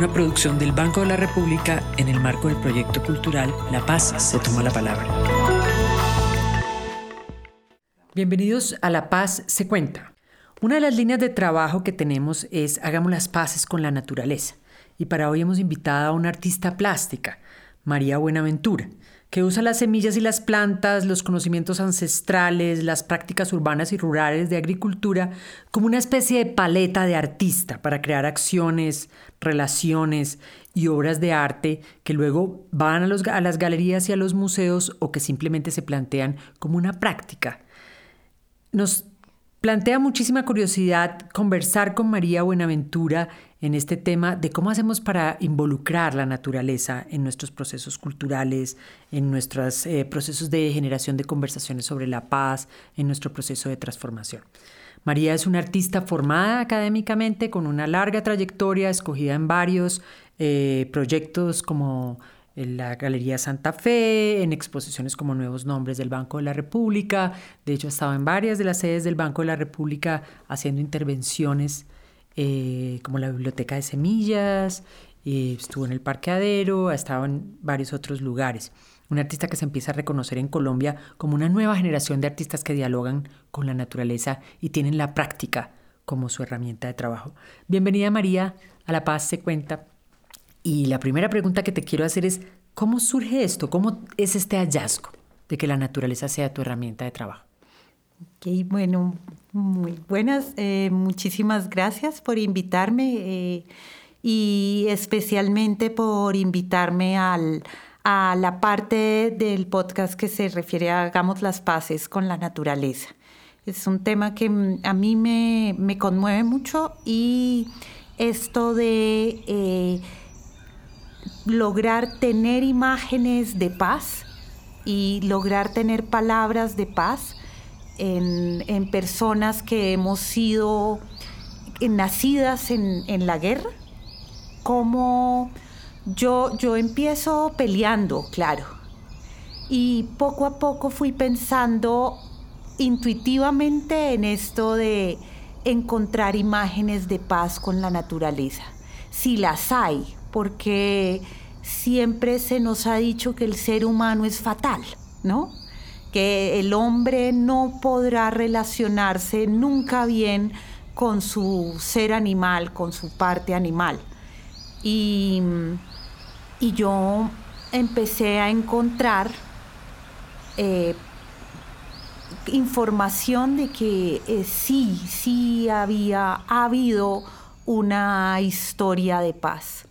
una producción del Banco de la República en el marco del proyecto cultural La Paz se toma la palabra. Bienvenidos a La Paz se cuenta. Una de las líneas de trabajo que tenemos es Hagamos las paces con la naturaleza. Y para hoy hemos invitado a una artista plástica, María Buenaventura que usa las semillas y las plantas, los conocimientos ancestrales, las prácticas urbanas y rurales de agricultura como una especie de paleta de artista para crear acciones, relaciones y obras de arte que luego van a, las galerías y a los museos o que simplemente se plantean como una práctica. Nos plantea muchísima curiosidad conversar con María Buenaventura en este tema de cómo hacemos para involucrar la naturaleza en nuestros procesos culturales, en nuestros eh, procesos de generación de conversaciones sobre la paz, en nuestro proceso de transformación. María es una artista formada académicamente con una larga trayectoria, escogida en varios eh, proyectos como la Galería Santa Fe, en exposiciones como Nuevos Nombres del Banco de la República. De hecho, ha estado en varias de las sedes del Banco de la República haciendo intervenciones eh, como la Biblioteca de Semillas, estuvo en el Parqueadero, ha estado en varios otros lugares. Un artista que se empieza a reconocer en Colombia como una nueva generación de artistas que dialogan con la naturaleza y tienen la práctica como su herramienta de trabajo. Bienvenida María a La Paz se cuenta. Y la primera pregunta que te quiero hacer es, ¿cómo surge esto? ¿Cómo es este hallazgo de que la naturaleza sea tu herramienta de trabajo? Ok, bueno, muy buenas. Eh, muchísimas gracias por invitarme eh, y especialmente por invitarme al, a la parte del podcast que se refiere a Hagamos las paces con la naturaleza. Es un tema que a mí me, conmueve mucho y esto de eh, lograr tener imágenes de paz y lograr tener palabras de paz en, personas que hemos sido nacidas en, la guerra, como yo, yo empiezo peleando, claro, y poco a poco fui pensando intuitivamente en esto de encontrar imágenes de paz con la naturaleza, si las hay, porque siempre se nos ha dicho que el ser humano es fatal, ¿no? Que el hombre no podrá relacionarse nunca bien con su ser animal, con su parte animal. Y, yo empecé a encontrar eh, información de que eh, sí, sí había ha habido una historia de paz.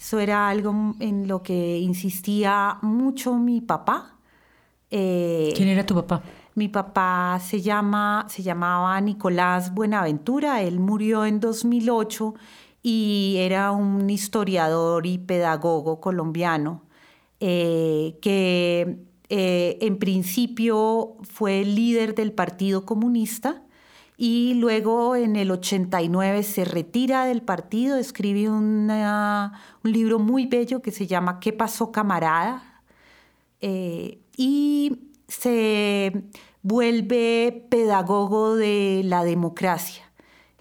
Eso era algo en lo que insistía mucho mi papá eh, ¿Quién era tu papá? Mi papá se, llama, se llamaba Nicolás Buenaventura, él murió en 2008 y era un historiador y pedagogo colombiano eh, que eh, en principio fue líder del Partido Comunista y luego en el 89 se retira del partido, escribe un libro muy bello que se llama ¿Qué pasó camarada? Y se vuelve pedagogo de la democracia.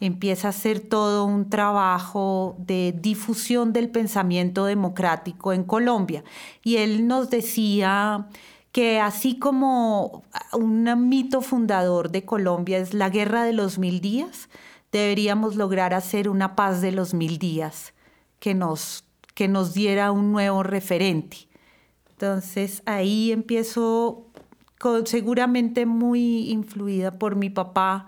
Empieza a hacer todo un trabajo de difusión del pensamiento democrático en Colombia. Y él nos decía que así como un mito fundador de Colombia es la guerra de los mil días, deberíamos lograr hacer una paz de los mil días que nos, que nos diera un nuevo referente. Entonces ahí empiezo seguramente muy influida por mi papá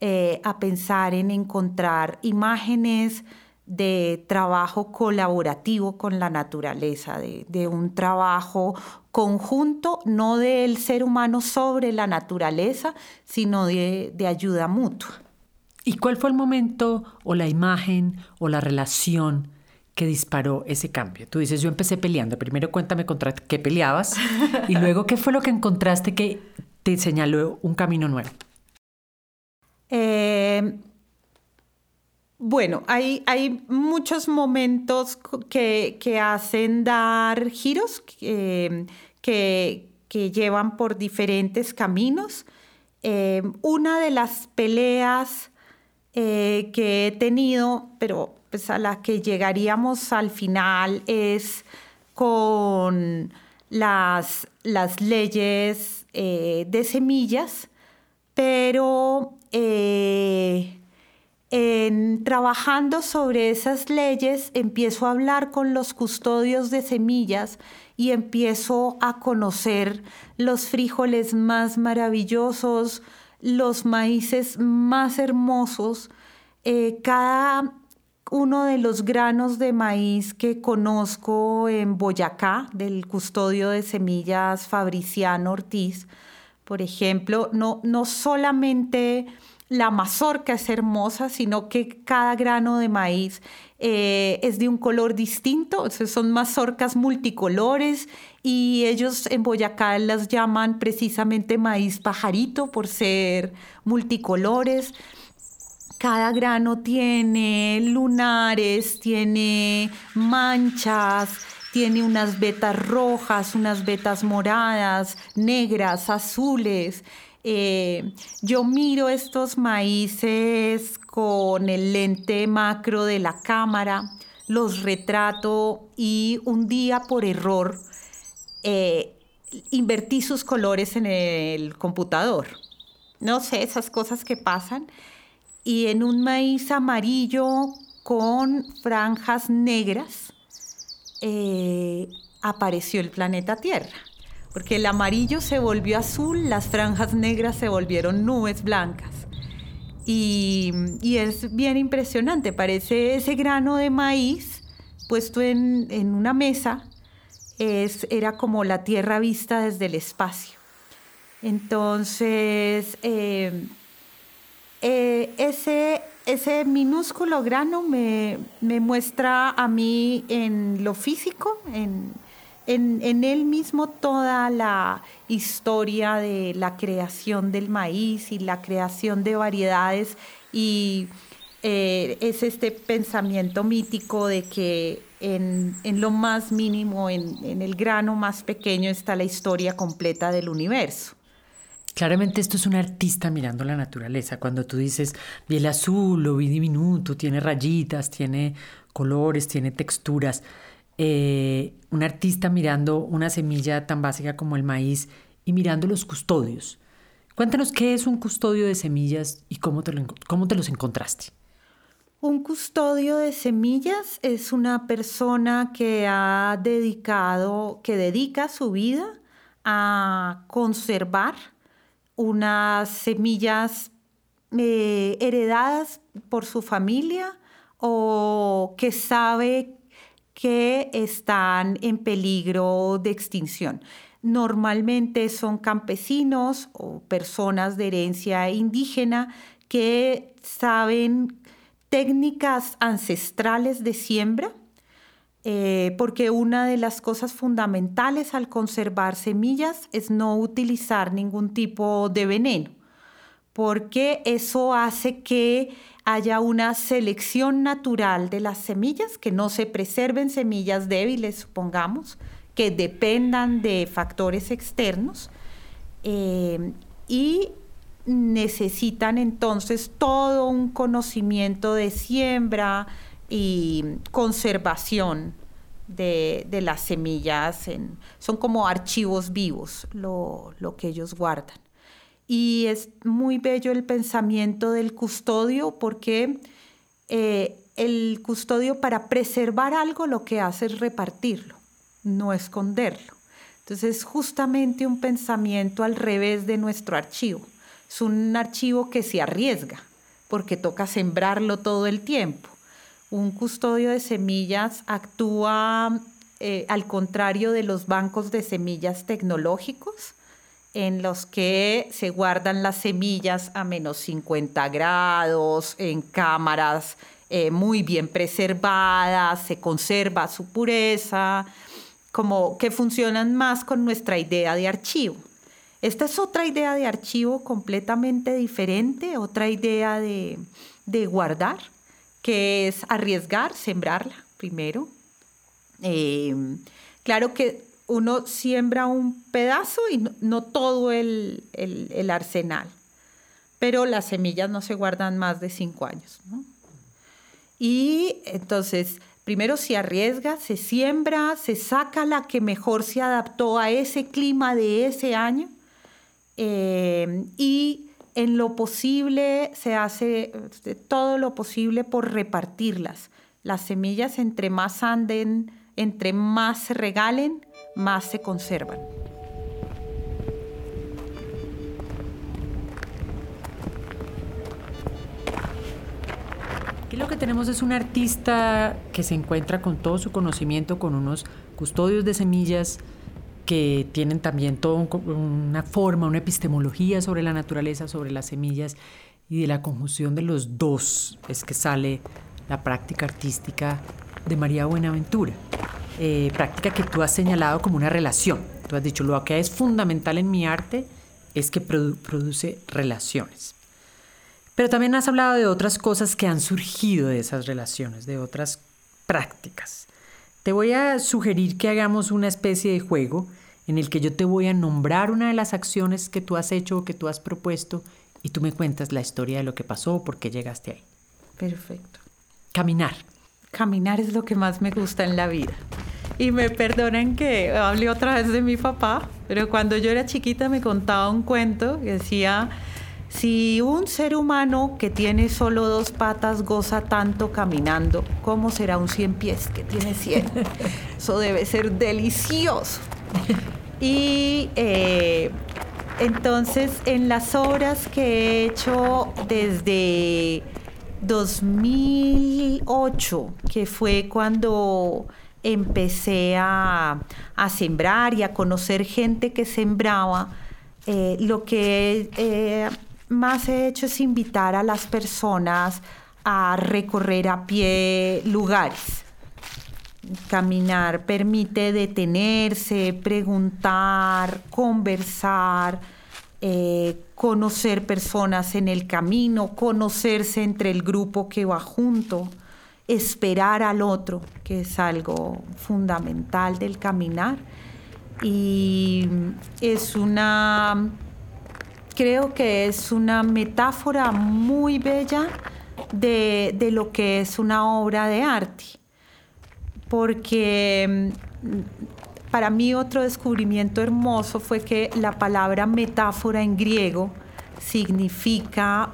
eh, a pensar en encontrar imágenes de trabajo colaborativo con la naturaleza, de, un trabajo conjunto, no del ser humano sobre la naturaleza, sino de, de ayuda mutua. ¿Y cuál fue el momento o la imagen o la relación que disparó ese cambio? Tú dices, yo empecé peleando. Primero cuéntame contra qué peleabas y luego qué fue lo que encontraste que te señaló un camino nuevo. Eh, bueno, hay, hay, muchos momentos que, hacen dar giros que, que, llevan por diferentes caminos. Eh, una de las peleas eh, que he tenido, pero pues a la que llegaríamos al final, es con las, las leyes eh, de semillas, pero en trabajando sobre esas leyes empiezo a hablar con los custodios de semillas y empiezo a conocer los frijoles más maravillosos, los maíces más hermosos. Eh, cada uno de los granos de maíz que conozco en Boyacá, del custodio de semillas Fabriciano Ortiz, por ejemplo, no, no solamente la mazorca es hermosa, sino que cada grano de maíz eh, es de un color distinto, son mazorcas multicolores y ellos en Boyacá las llaman precisamente maíz pajarito por ser multicolores. Cada grano tiene lunares, tiene manchas, tiene unas vetas rojas, unas vetas moradas, negras, azules. Eh, yo miro estos maíces con el lente macro de la cámara, los retrato y un día por error eh, invertí sus colores en el computador. No sé, esas cosas que pasan. Y en un maíz amarillo con franjas negras eh, apareció el planeta Tierra porque el amarillo se volvió azul, las franjas negras se volvieron nubes blancas. Y, es bien impresionante, parece ese grano de maíz puesto en, una mesa, es, era como la tierra vista desde el espacio. Entonces, eh, eh, ese, ese minúsculo grano me, me, muestra a mí en lo físico, en, en, él mismo toda la historia de la creación del maíz y la creación de variedades y eh, es este pensamiento mítico de que en, lo más mínimo, en, en, el grano más pequeño está la historia completa del universo. Claramente esto es un artista mirando la naturaleza. Cuando tú dices, vi el azul, lo vi diminuto, tiene rayitas, tiene colores, tiene texturas. Eh, un artista mirando una semilla tan básica como el maíz y mirando los custodios. Cuéntanos qué es un custodio de semillas y cómo te, cómo te los encontraste. Un custodio de semillas es una persona que ha dedicado, que dedica su vida a conservar unas semillas eh, heredadas por su familia o que sabe que están en peligro de extinción. Normalmente son campesinos o personas de herencia indígena que saben técnicas ancestrales de siembra, eh, porque una de las cosas fundamentales al conservar semillas es no utilizar ningún tipo de veneno, porque eso hace que haya una selección natural de las semillas, que no se preserven semillas débiles, supongamos, que dependan de factores externos eh, y necesitan entonces todo un conocimiento de siembra y conservación de, las semillas. son como archivos vivos lo que ellos guardan. Y es muy bello el pensamiento del custodio porque eh, el custodio para preservar algo lo que hace es repartirlo, no esconderlo. Entonces es justamente un pensamiento al revés de nuestro archivo. Es un archivo que se arriesga porque toca sembrarlo todo el tiempo. Un custodio de semillas actúa eh, al contrario de los bancos de semillas tecnológicos en los que se guardan las semillas a menos 50 grados, en cámaras eh, muy bien preservada, se conserva su pureza, como que funcionan más con nuestra idea de archivo. Esta es otra idea de archivo completamente diferente, otra idea de, guardar, que es arriesgar, sembrarla primero. Eh, claro que uno siembra un pedazo y no, todo el, arsenal, pero las semillas no se guardan más de cinco años. Y entonces, primero se arriesga, se siembra, se saca la que mejor se adaptó a ese clima de ese año eh, y en lo posible se hace eh, todo lo posible por repartirlas. Las semillas entre más anden, entre más se regalen, más se conservan. Aquí lo que tenemos es un artista que se encuentra con todo su conocimiento, con unos custodios de semillas que tienen también toda una forma, una epistemología sobre la naturaleza, sobre las semillas y de la conjunción de los dos es que sale la práctica artística de María Buenaventura. Eh, práctica que tú has señalado como una relación. Tú has dicho, lo que es fundamental en mi arte es que produce relaciones. Pero también has hablado de otras cosas que han surgido de esas relaciones, de otras prácticas. Te voy a sugerir que hagamos una especie de juego en el que yo te voy a nombrar una de las acciones que tú has hecho o que tú has propuesto y tú me cuentas la historia de lo que pasó o por qué llegaste ahí. Perfecto. Caminar. Caminar es lo que más me gusta en la vida. Y me perdonen que hable otra vez de mi papá, pero cuando yo era chiquita me contaba un cuento que decía si un ser humano que tiene solo dos patas goza tanto caminando, ¿cómo será un cien pies que tiene cien? Eso debe ser delicioso. Y eh, entonces en las obras que he hecho desde 2008, que fue cuando empecé a, sembrar y a conocer gente que sembraba, eh, lo que eh, más he hecho es invitar a las personas a recorrer a pie lugares. Caminar permite detenerse, preguntar, conversar, eh, conocer personas en el camino, conocerse entre el grupo que va junto, esperar al otro, que es algo fundamental del caminar. Y es una creo que es una metáfora muy bella de, lo que es una obra de arte, porque mm, para mí otro descubrimiento hermoso fue que la palabra metáfora en griego significa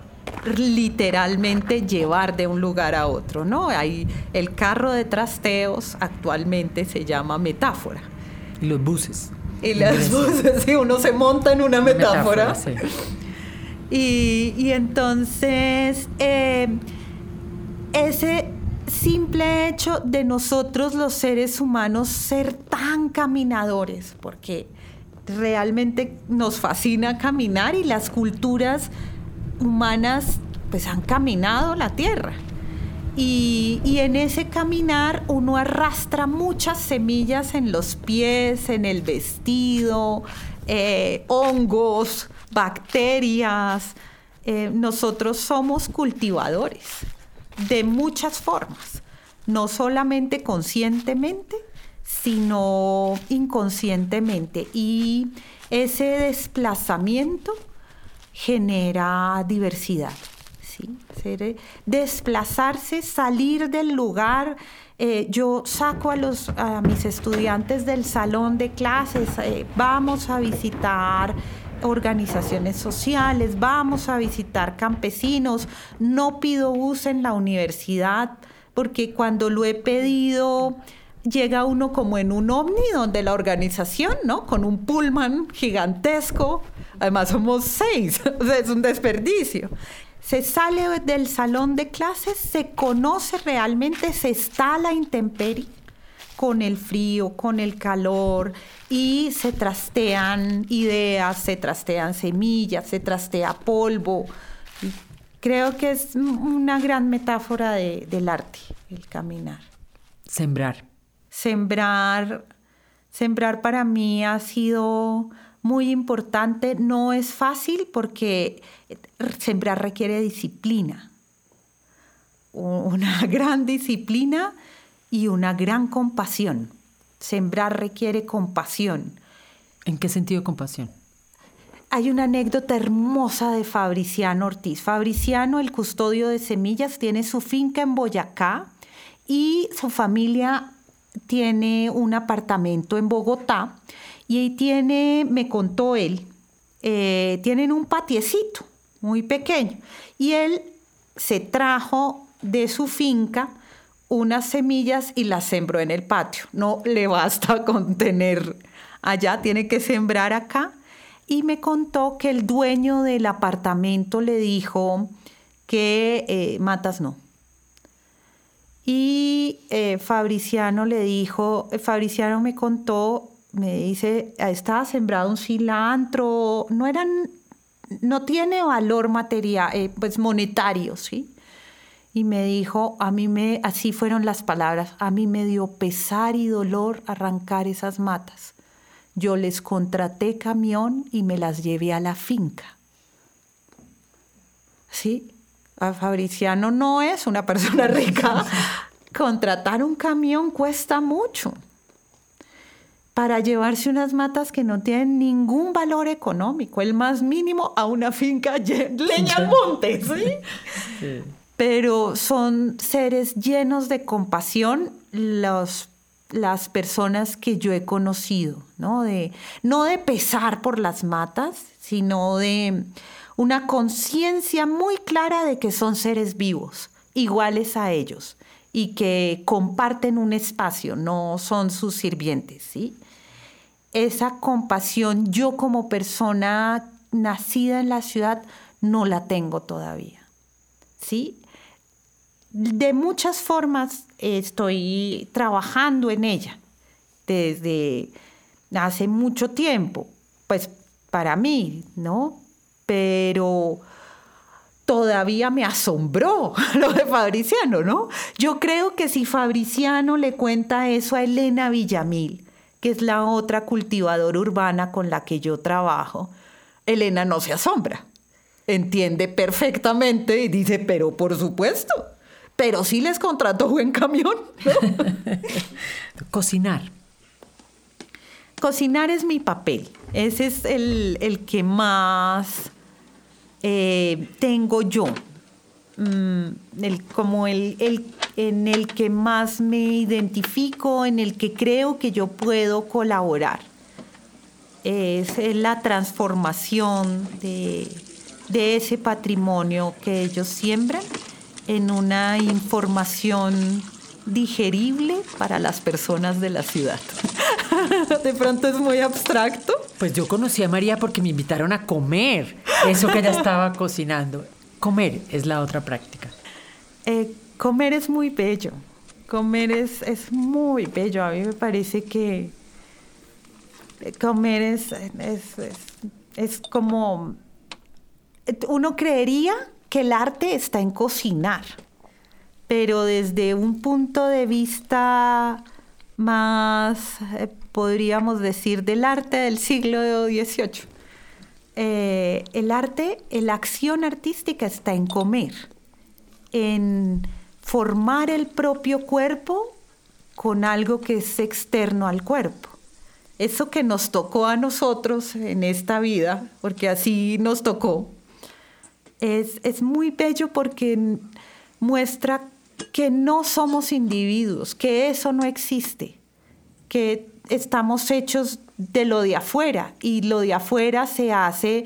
literalmente llevar de un lugar a otro, ¿no? Hay el carro de trasteos actualmente se llama metáfora. Y los buses. Y las voces, uno se monta en una metáfora. y, entonces, eh, ese simple hecho de nosotros los seres humanos ser tan caminadores, porque realmente nos fascina caminar y las culturas humanas pues han caminado la tierra. Y, en ese caminar uno arrastra muchas semillas en los pies, en el vestido, eh, hongos, bacterias. Eh, nosotros somos cultivadores de muchas formas, no solamente conscientemente, sino inconscientemente. Y ese desplazamiento genera diversidad. Eh, desplazarse, salir del lugar. Eh, yo saco a mis estudiantes del salón de clases, eh, vamos a visitar organizaciones sociales, vamos a visitar campesinos, no pido bus en la universidad, porque cuando lo he pedido llega uno como en un ovni donde la organización, ¿no? Con un pullman gigantesco, además somos seis, es un desperdicio se sale del salón de clases, se conoce realmente, se está a la intemperie con el frío, con el calor y se trastean ideas, se trastean semillas, se trastea polvo. creo que es una gran metáfora del arte, el caminar. Sembrar. Sembrar, sembrar para mí ha sido muy importante. No es fácil porque sembrar requiere disciplina, una gran disciplina y una gran compasión. Sembrar requiere compasión. ¿En qué sentido compasión? Hay una anécdota hermosa de Fabriciano Ortiz. Fabriciano, el custodio de semillas, tiene su finca en Boyacá y su familia tiene un apartamento en Bogotá y ahí tiene, me contó él, eh, tienen un patiecito muy pequeño y él se trajo de su finca unas semillas y las sembró en el patio. No le basta con tener allá, tiene que sembrar acá. Y me contó que el dueño del apartamento le dijo que eh, matas no. Y eh, Fabriciano le dijo, Fabriciano me contó, me dice, estaba sembrado un cilantro, no eran, no tiene valor material, eh, pues monetario, ¿sí? y me dijo, a mí me, así fueron las palabras, a mí me dio pesar y dolor arrancar esas matas. Yo les contraté camión y me las llevé a la finca. Sí, a Fabriciano no es una persona rica. Contratar un camión cuesta mucho para llevarse unas matas que no tienen ningún valor económico, el más mínimo a una finca leña al monte, ¿sí? sí pero son seres llenos de compasión los, las personas que yo he conocido, ¿no? De, no de pesar por las matas, sino de una conciencia muy clara de que son seres vivos, iguales a ellos, y que comparten un espacio, no son sus sirvientes, ¿sí? Esa compasión yo como persona nacida en la ciudad no la tengo todavía, ¿sí? de muchas formas estoy trabajando en ella desde hace mucho tiempo, pues para mí, ¿no? Pero todavía me asombró lo de Fabriciano, ¿no? Yo creo que si Fabriciano le cuenta eso a Elena Villamil, que es la otra cultivadora urbana con la que yo trabajo, Elena no se asombra. Entiende perfectamente y dice, pero por supuesto, pero sí les contrató buen camión. Cocinar. Cocinar es mi papel. Ese es el, que más eh, tengo yo. Mm, el, como el, el, en el que más me identifico, en el que creo que yo puedo colaborar. Es la transformación de, de ese patrimonio que ellos siembran en una información digerible para las personas de la ciudad. de pronto es muy abstracto. Pues yo conocí a María porque me invitaron a comer eso que ella estaba cocinando. Comer es la otra práctica. Eh, comer es muy bello. Comer es, es muy bello. A mí me parece que comer es, es, es, como... Uno creería que el arte está en cocinar, pero desde un punto de vista más, eh, podríamos decir, del arte del siglo XVIII. Eh, el arte, la acción artística está en comer, en formar el propio cuerpo con algo que es externo al cuerpo. Eso que nos tocó a nosotros en esta vida, porque así nos tocó, es, muy bello porque muestra que no somos individuos, que eso no existe, que estamos hechos de lo de afuera y lo de afuera se hace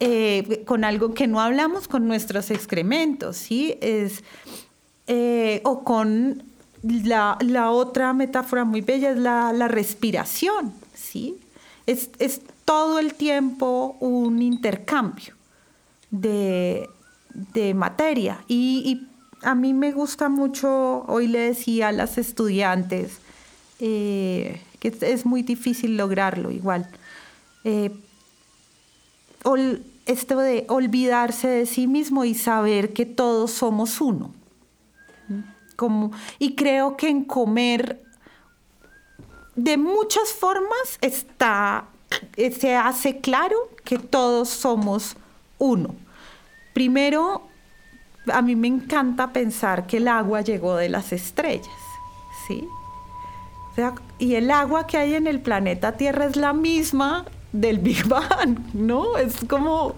eh, con algo que no hablamos, con nuestros excrementos, ¿sí? Es, eh, o con la, otra metáfora muy bella es la, la respiración, ¿sí? Es, es todo el tiempo un intercambio de, materia. Y, a mí me gusta mucho, hoy le decía a las estudiantes, eh, que es muy difícil lograrlo igual. Eh, esto de olvidarse de sí mismo y saber que todos somos uno. Como, y creo que en comer de muchas formas está, se hace claro que todos somos uno. Primero, a mí me encanta pensar que el agua llegó de las estrellas, ¿sí? Y el agua que hay en el planeta Tierra es la misma del Big Bang, ¿no? Es como,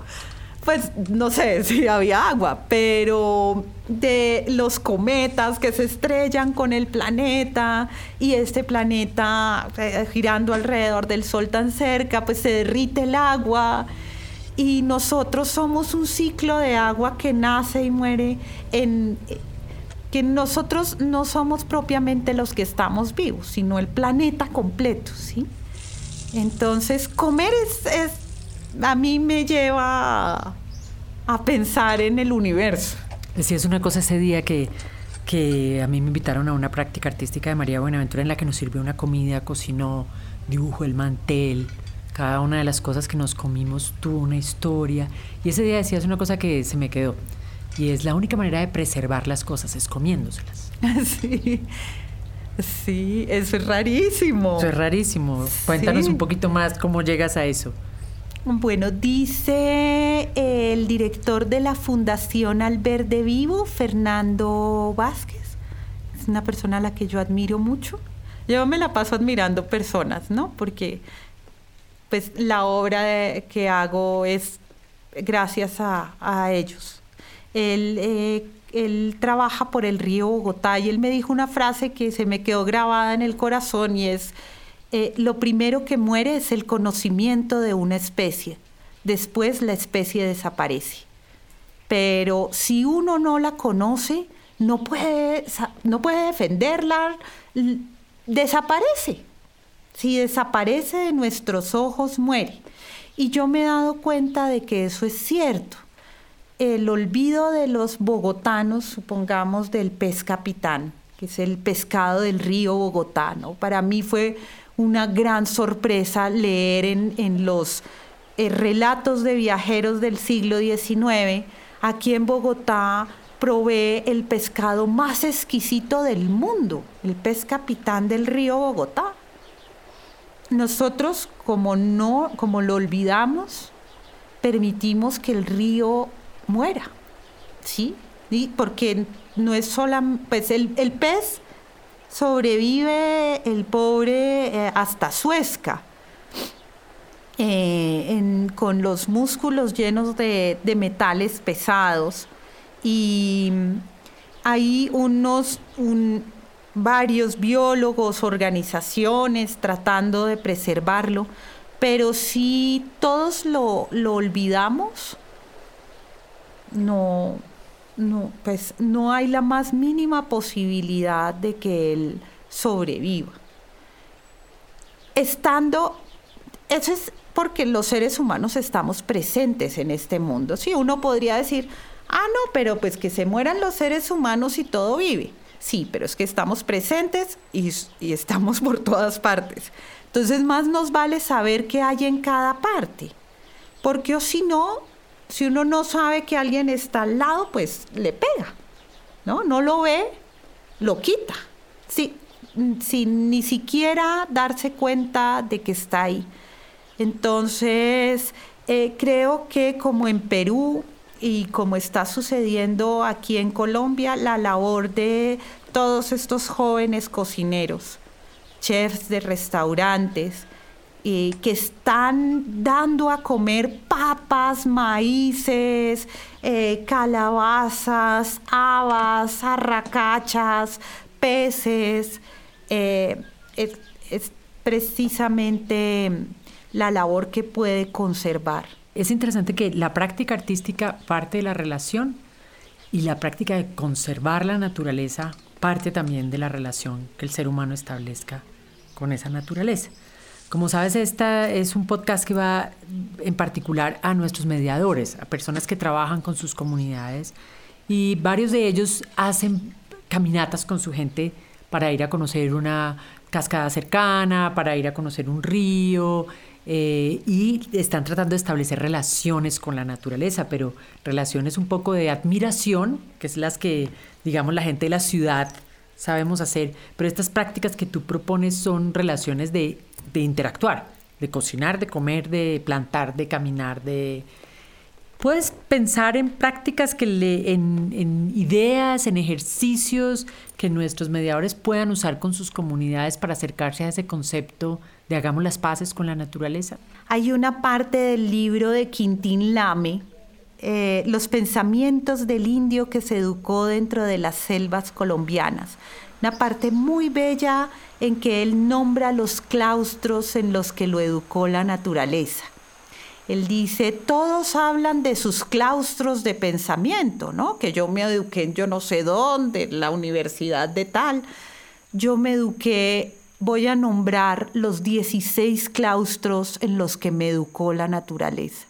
pues no sé si había agua, pero de los cometas que se estrellan con el planeta y este planeta eh, girando alrededor del Sol tan cerca, pues se derrite el agua y nosotros somos un ciclo de agua que nace y muere en que nosotros no somos propiamente los que estamos vivos, sino el planeta completo, ¿sí? Entonces, comer es, a mí me lleva a, pensar en el universo. Decías una cosa ese día que, que a mí me invitaron a una práctica artística de María Buenaventura en la que nos sirvió una comida, cocinó, dibujó el mantel, cada una de las cosas que nos comimos tuvo una historia. Y ese día decías una cosa que se me quedó. Y es la única manera de preservar las cosas, es comiéndoselas. Sí, sí, eso es rarísimo. Eso es rarísimo. Cuéntanos un poquito más cómo llegas a eso. Bueno, dice el director de la Fundación Alberde Vivo, Fernando Vázquez. Es una persona a la que yo admiro mucho. Yo me la paso admirando personas, ¿no? Porque pues la obra que hago es gracias a, ellos. Eh, él, trabaja por el río Bogotá y él me dijo una frase que se me quedó grabada en el corazón y es, eh, lo primero que muere es el conocimiento de una especie, después la especie desaparece. Pero si uno no la conoce, no puede, no puede defenderla, desaparece. Si desaparece de nuestros ojos, muere. Y yo me he dado cuenta de que eso es cierto. El olvido de los bogotanos, supongamos del pez capitán, que es el pescado del río bogotano, para mí fue una gran sorpresa leer en, los eh, relatos de viajeros del siglo XIX, aquí en Bogotá provee el pescado más exquisito del mundo, el pez capitán del río Bogotá. Nosotros como no, como lo olvidamos, permitimos que el río muera, ¿sí? Porque no es solamente, pues el, pez sobrevive el pobre eh, hasta Suezca, eh, con los músculos llenos de, de metales pesados y hay unos, un, varios biólogos, organizaciones tratando de preservarlo, pero si todos lo, olvidamos, no, no, pues no hay la más mínima posibilidad de que él sobreviva. Estando, eso es porque los seres humanos estamos presentes en este mundo. Si uno podría decir, ah, no, pero pues que se mueran los seres humanos y todo vive. Sí, pero es que estamos presentes y, estamos por todas partes. Entonces más nos vale saber qué hay en cada parte. Porque o si no, si uno no sabe que alguien está al lado, pues le pega. ¿No? No lo ve, lo quita. Sí, sin ni siquiera darse cuenta de que está ahí. Entonces, eh, creo que como en Perú y como está sucediendo aquí en Colombia, la labor de todos estos jóvenes cocineros, chefs de restaurantes, eh, que están dando a comer papas, maíces, eh, calabazas, habas, arracachas, peces. Eh, es precisamente la labor que puede conservar. Es interesante que la práctica artística parte de la relación y la práctica de conservar la naturaleza parte también de la relación que el ser humano establezca con esa naturaleza. Como sabes, esta es un podcast que va en particular a nuestros mediadores, a personas que trabajan con sus comunidades. Y varios de ellos hacen caminatas con su gente para ir a conocer una cascada cercana, para ir a conocer un río, eh, y están tratando de establecer relaciones con la naturaleza, pero relaciones un poco de admiración, que es las que, digamos, la gente de la ciudad sabemos hacer, pero estas prácticas que tú propones son relaciones de, de interactuar, de cocinar, de comer, de plantar, de caminar, de... Puedes pensar en prácticas que le, en, en ideas, en ejercicios que nuestros mediadores puedan usar con sus comunidades para acercarse a ese concepto de hagamos las paces con la naturaleza. Hay una parte del libro de Quintín Lame, eh, Los pensamientos del indio que se educó dentro de las selvas colombianas. Una parte muy bella en que él nombra los claustros en los que lo educó la naturaleza. Él dice, todos hablan de sus claustros de pensamiento, ¿no? Que yo me eduqué en yo no sé dónde, en la universidad de tal. Yo me eduqué, voy a nombrar los 16 claustros en los que me educó la naturaleza.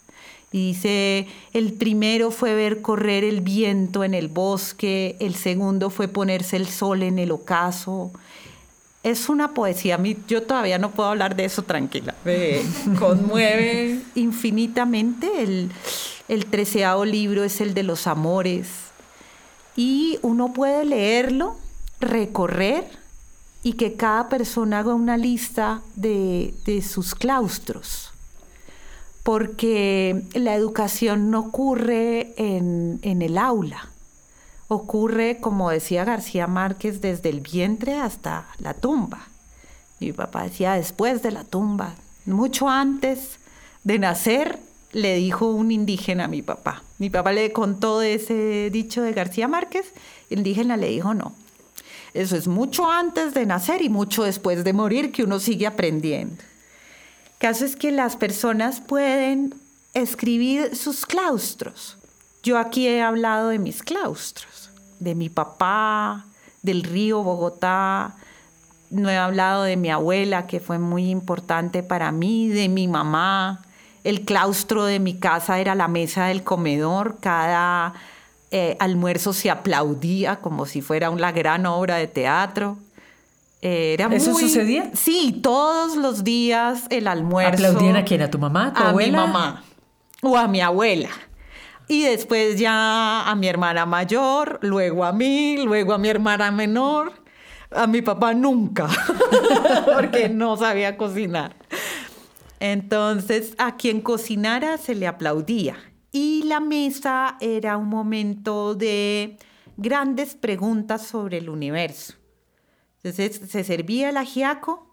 Y dice, el primero fue ver correr el viento en el bosque, el segundo fue ponerse el sol en el ocaso, es una poesía. Yo todavía no puedo hablar de eso tranquila. Me conmueve infinitamente. El, el treceavo libro es el de los amores. Y uno puede leerlo, recorrer y que cada persona haga una lista de, de sus claustros. Porque la educación no ocurre en, el aula ocurre, como decía García Márquez, desde el vientre hasta la tumba. Mi papá decía después de la tumba, mucho antes de nacer, le dijo un indígena a mi papá. Mi papá le contó ese dicho de García Márquez, el indígena le dijo no. Eso es mucho antes de nacer y mucho después de morir que uno sigue aprendiendo. Caso es que las personas pueden escribir sus claustros. Yo aquí he hablado de mis claustros de mi papá, del río Bogotá, no he hablado de mi abuela, que fue muy importante para mí, de mi mamá. El claustro de mi casa era la mesa del comedor. Cada eh, almuerzo se aplaudía como si fuera una gran obra de teatro. Eh, era ¿Eso sucedía? Sí, todos los días el almuerzo. ¿Aplaudían a quién? ¿A tu mamá? ¿A, tu a mi mamá o a mi abuela. Y después ya a mi hermana mayor, luego a mí, luego a mi hermana menor. A mi papá nunca, porque no sabía cocinar. Entonces, a quien cocinara se le aplaudía. Y la mesa era un momento de grandes preguntas sobre el universo. Entonces, se servía el ajiaco,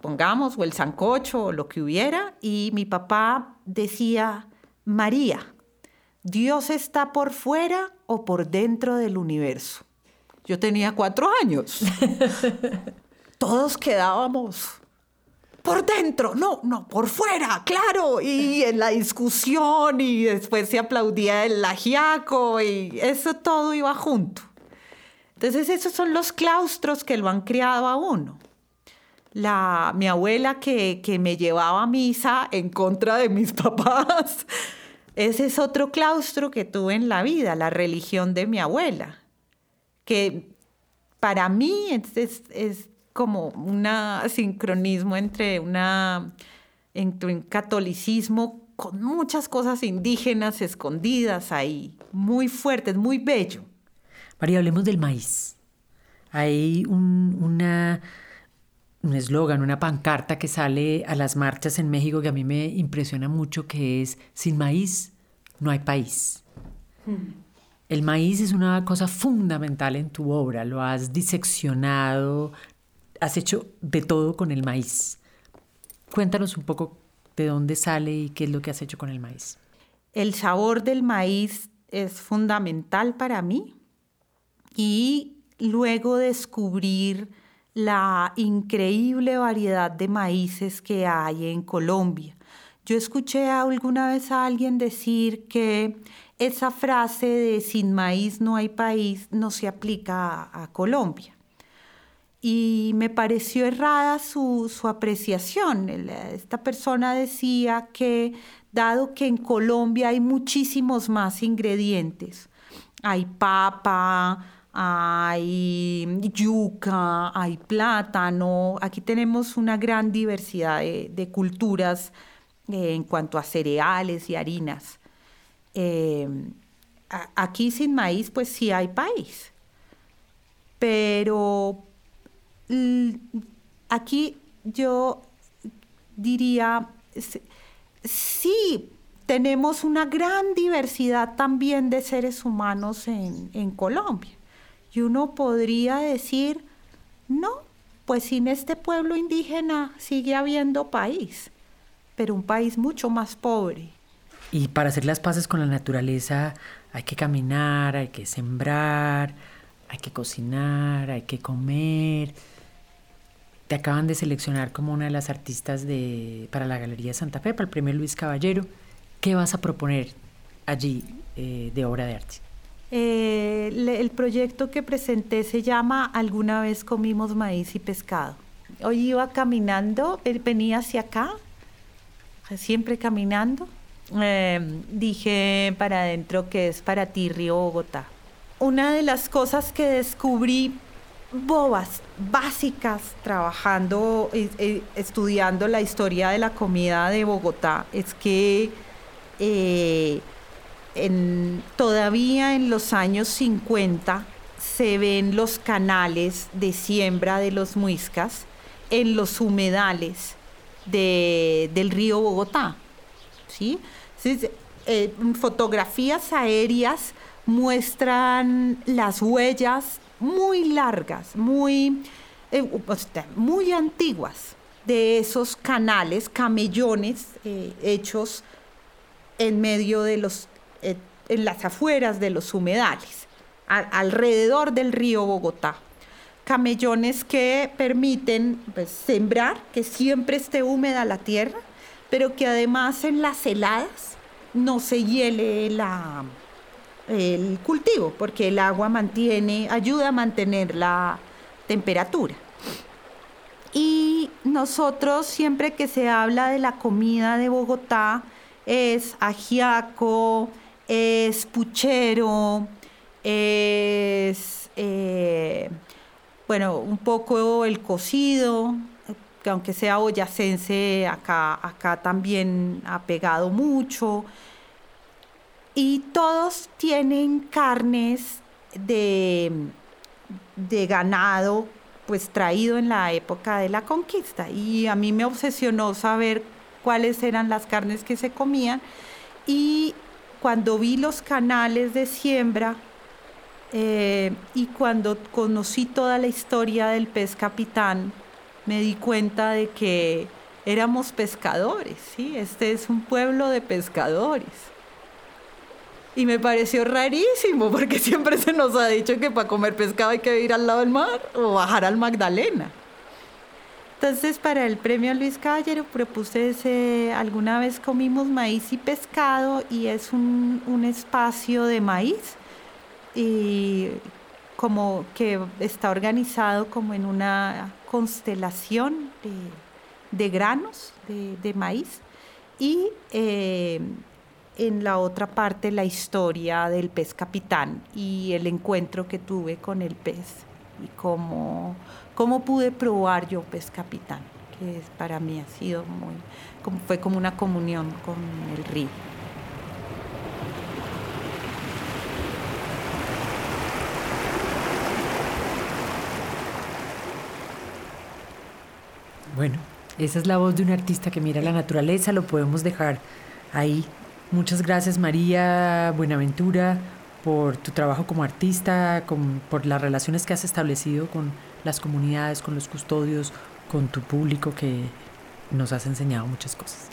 pongamos, o el sancocho, o lo que hubiera, y mi papá decía, María, ¿Dios está por fuera o por dentro del universo? Yo tenía cuatro años. Todos quedábamos por dentro, no, no, por fuera, claro. Y en la discusión y después se aplaudía el lagiaco y eso todo iba junto. Entonces esos son los claustros que lo han criado a uno. La, mi abuela que, que me llevaba a misa en contra de mis papás ese es otro claustro que tuve en la vida, la religión de mi abuela, que para mí es, como un sincronismo entre, una, entre un catolicismo con muchas cosas indígenas escondidas ahí, muy fuertes, muy bello. María, hablemos del maíz. Hay un, una, un eslogan, una pancarta que sale a las marchas en México que a mí me impresiona mucho, que es, sin maíz no hay país. Hmm. El maíz es una cosa fundamental en tu obra, lo has diseccionado, has hecho de todo con el maíz. Cuéntanos un poco de dónde sale y qué es lo que has hecho con el maíz. El sabor del maíz es fundamental para mí y luego descubrir la increíble variedad de maíces que hay en Colombia. Yo escuché alguna vez a alguien decir que esa frase de sin maíz no hay país no se aplica a, Colombia. Y me pareció errada su, su apreciación. Esta persona decía que dado que en Colombia hay muchísimos más ingredientes, hay papa, hay yuca, hay plátano. Aquí tenemos una gran diversidad de, culturas eh, en cuanto a cereales y harinas. Em, aquí sin maíz, pues sí hay país. Pero aquí yo diría, sí, tenemos una gran diversidad también de seres humanos en, Colombia. Y uno podría decir, no, pues sin este pueblo indígena sigue habiendo país, pero un país mucho más pobre. Y para hacer las paces con la naturaleza hay que caminar, hay que sembrar, hay que cocinar, hay que comer. Te acaban de seleccionar como una de las artistas de, para la Galería Santa Fe, para el premio Luis Caballero. ¿Qué vas a proponer allí eh, de obra de arte? Eh, el proyecto que presenté se llama Alguna vez comimos maíz y pescado. Hoy iba caminando, venía hacia acá, siempre caminando. Em, dije para adentro que es para ti, Río Bogotá. Una de las cosas que descubrí bobas, básicas, trabajando, estudiando la historia de la comida de Bogotá, es que todavía en los años 50 se ven los canales de siembra de los muiscas en los humedales del río Bogotá. ¿sí? Eh, fotografías aéreas muestran las huellas muy largas, muy, eh, muy antiguas de esos canales, camellones eh, hechos en medio de los, eh, en las afueras de los humedales, alrededor del río Bogotá. Camellones que permiten pues, sembrar, que siempre esté húmeda la tierra, pero que además en las heladas no se hiele la, el cultivo, porque el agua mantiene, ayuda a mantener la temperatura. Y nosotros siempre que se habla de la comida de Bogotá es ajiaco, es puchero, es eh, bueno, un poco el cocido, que aunque sea boyacense, acá, acá también ha pegado mucho. Y todos tienen carnes de, de ganado pues traído en la época de la conquista. Y a mí me obsesionó saber cuáles eran las carnes que se comían. Y cuando vi los canales de siembra eh, y cuando conocí toda la historia del pez capitán me di cuenta de que éramos pescadores, ¿sí? este es un pueblo de pescadores y me pareció rarísimo porque siempre se nos ha dicho que para comer pescado hay que ir al lado del mar o bajar al Magdalena. Entonces para el premio Luis Caballero propuse ese, alguna vez comimos maíz y pescado y es un, un espacio de maíz y como que está organizado como en una constelación de, de granos de, de, maíz y eh, en la otra parte la historia del pez capitán y el encuentro que tuve con el pez y cómo, cómo pude probar yo pez capitán, que para mí ha sido muy, fue como una comunión con el río. Bueno, esa es la voz de un artista que mira la naturaleza, lo podemos dejar ahí Muchas gracias María Buenaventura por tu trabajo como artista, por las relaciones que has establecido con las comunidades, con los custodios, con tu público que nos has enseñado muchas cosas.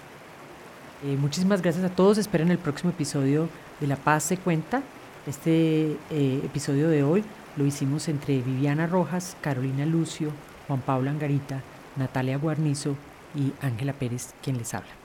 Eh, muchísimas gracias a todos. Esperen el próximo episodio de La Paz se cuenta. Este eh, episodio de hoy lo hicimos entre Viviana Rojas, Carolina Lucio, Juan Pablo Angarita, Natalia Guarnizo y Ángela Pérez, quien les habla.